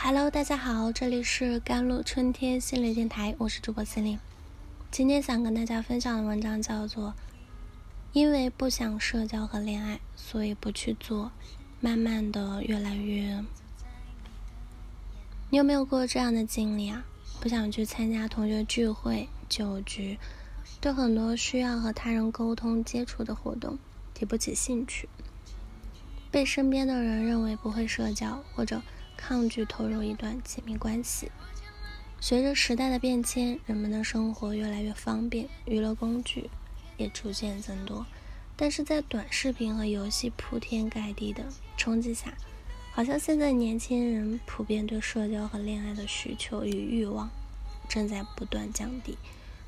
Hello，大家好，这里是甘露春天心理电台，我是主播心灵。今天想跟大家分享的文章叫做《因为不想社交和恋爱，所以不去做》，慢慢的越来越……你有没有过这样的经历啊？不想去参加同学聚会、酒局，对很多需要和他人沟通接触的活动提不起兴趣。被身边的人认为不会社交，或者抗拒投入一段亲密关系。随着时代的变迁，人们的生活越来越方便，娱乐工具也逐渐增多。但是在短视频和游戏铺天盖地的冲击下，好像现在年轻人普遍对社交和恋爱的需求与欲望正在不断降低。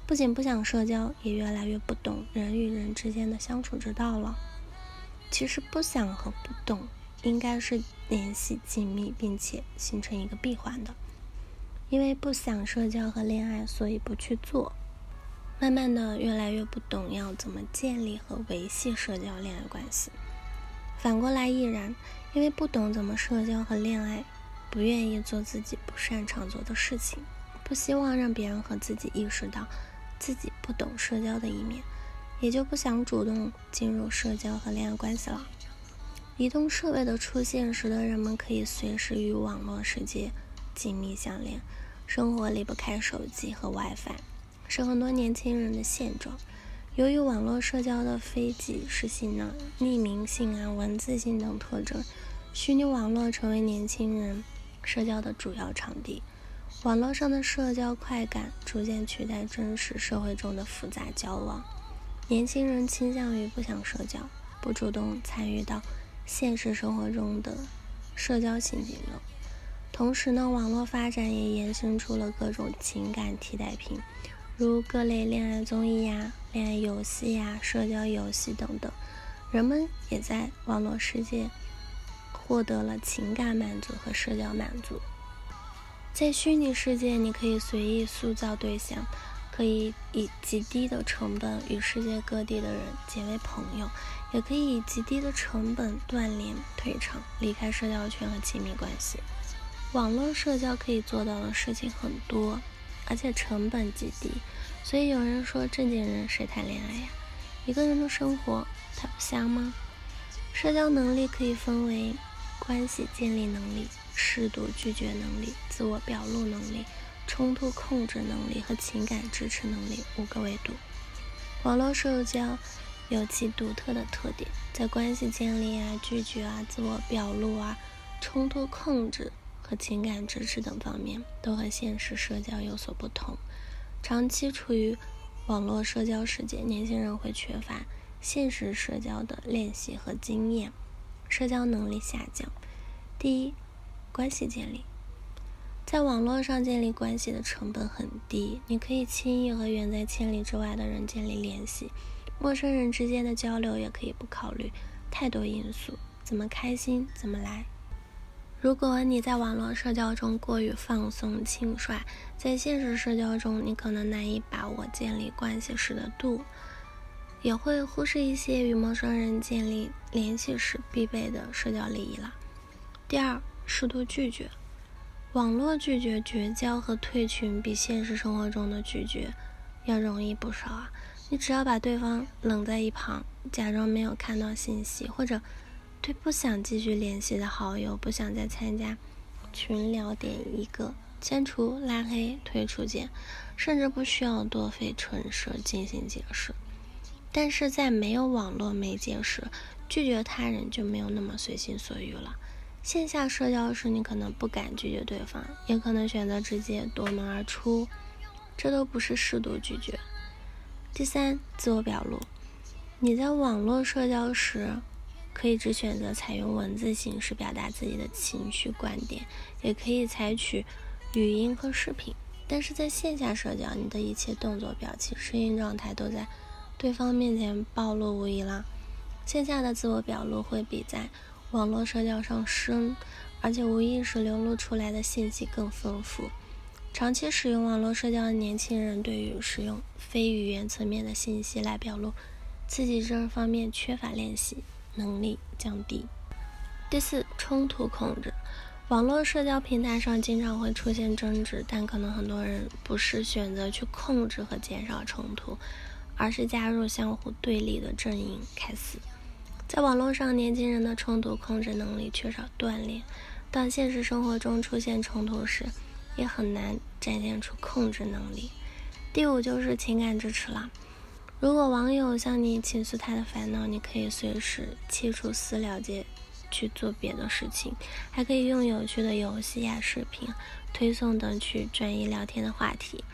不仅不想社交，也越来越不懂人与人之间的相处之道了。其实不想和不懂应该是联系紧密，并且形成一个闭环的。因为不想社交和恋爱，所以不去做。慢慢的，越来越不懂要怎么建立和维系社交恋爱关系。反过来亦然，因为不懂怎么社交和恋爱，不愿意做自己不擅长做的事情，不希望让别人和自己意识到自己不懂社交的一面。也就不想主动进入社交和恋爱关系了。移动设备的出现，使得人们可以随时与网络世界紧密相连，生活离不开手机和 WiFi，是很多年轻人的现状。由于网络社交的非即时性呢、匿名性啊、文字性等特征，虚拟网络成为年轻人社交的主要场地。网络上的社交快感逐渐取代真实社会中的复杂交往。年轻人倾向于不想社交，不主动参与到现实生活中的社交情景中。同时呢，网络发展也延伸出了各种情感替代品，如各类恋爱综艺呀、恋爱游戏呀、社交游戏等等。人们也在网络世界获得了情感满足和社交满足。在虚拟世界，你可以随意塑造对象。可以以极低的成本与世界各地的人结为朋友，也可以以极低的成本断联、退场、离开社交圈和亲密关系。网络社交可以做到的事情很多，而且成本极低。所以有人说，正经人谁谈恋爱呀？一个人的生活，他不香吗？社交能力可以分为关系建立能力、适度拒绝能力、自我表露能力。冲突控制能力和情感支持能力五个维度。网络社交有其独特的特点，在关系建立啊、拒绝啊、自我表露啊、冲突控制和情感支持等方面，都和现实社交有所不同。长期处于网络社交世界，年轻人会缺乏现实社交的练习和经验，社交能力下降。第一，关系建立。在网络上建立关系的成本很低，你可以轻易和远在千里之外的人建立联系。陌生人之间的交流也可以不考虑太多因素，怎么开心怎么来。如果你在网络社交中过于放松轻率，在现实社交中你可能难以把握建立关系时的度，也会忽视一些与陌生人建立联系时必备的社交礼仪了。第二，适度拒绝。网络拒绝绝交和退群比现实生活中的拒绝要容易不少啊！你只要把对方冷在一旁，假装没有看到信息，或者对不想继续联系的好友不想再参加群聊，点一个删除、拉黑、退出键，甚至不需要多费唇舌进行解释。但是在没有网络媒介时，拒绝他人就没有那么随心所欲了。线下社交时，你可能不敢拒绝对方，也可能选择直接夺门而出，这都不是适度拒绝。第三，自我表露。你在网络社交时，可以只选择采用文字形式表达自己的情绪观点，也可以采取语音和视频。但是在线下社交，你的一切动作、表情、声音状态都在对方面前暴露无遗了。线下的自我表露会比在网络社交上深，而且无意识流露出来的信息更丰富。长期使用网络社交的年轻人，对于使用非语言层面的信息来表露自己这方面缺乏练习，能力降低。第四，冲突控制。网络社交平台上经常会出现争执，但可能很多人不是选择去控制和减少冲突，而是加入相互对立的阵营开始。在网络上，年轻人的冲突控制能力缺少锻炼，当现实生活中出现冲突时，也很难展现出控制能力。第五就是情感支持了。如果网友向你倾诉他的烦恼，你可以随时切除私了解。去做别的事情，还可以用有趣的游戏呀、视频推送等去转移聊天的话题。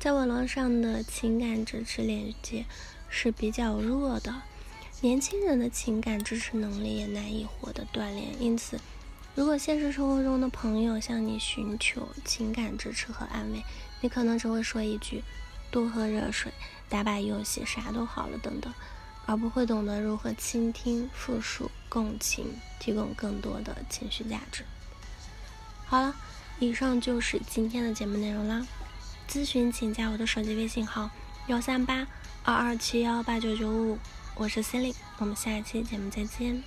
在网络上的情感支持连接是比较弱的，年轻人的情感支持能力也难以获得锻炼。因此，如果现实生活中的朋友向你寻求情感支持和安慰，你可能只会说一句“多喝热水，打把游戏，啥都好了”等等。而不会懂得如何倾听、复述、共情，提供更多的情绪价值。好了，以上就是今天的节目内容啦。咨询请加我的手机微信号：幺三八二二七幺八九九五，我是 Cindy，我们下一期节目再见。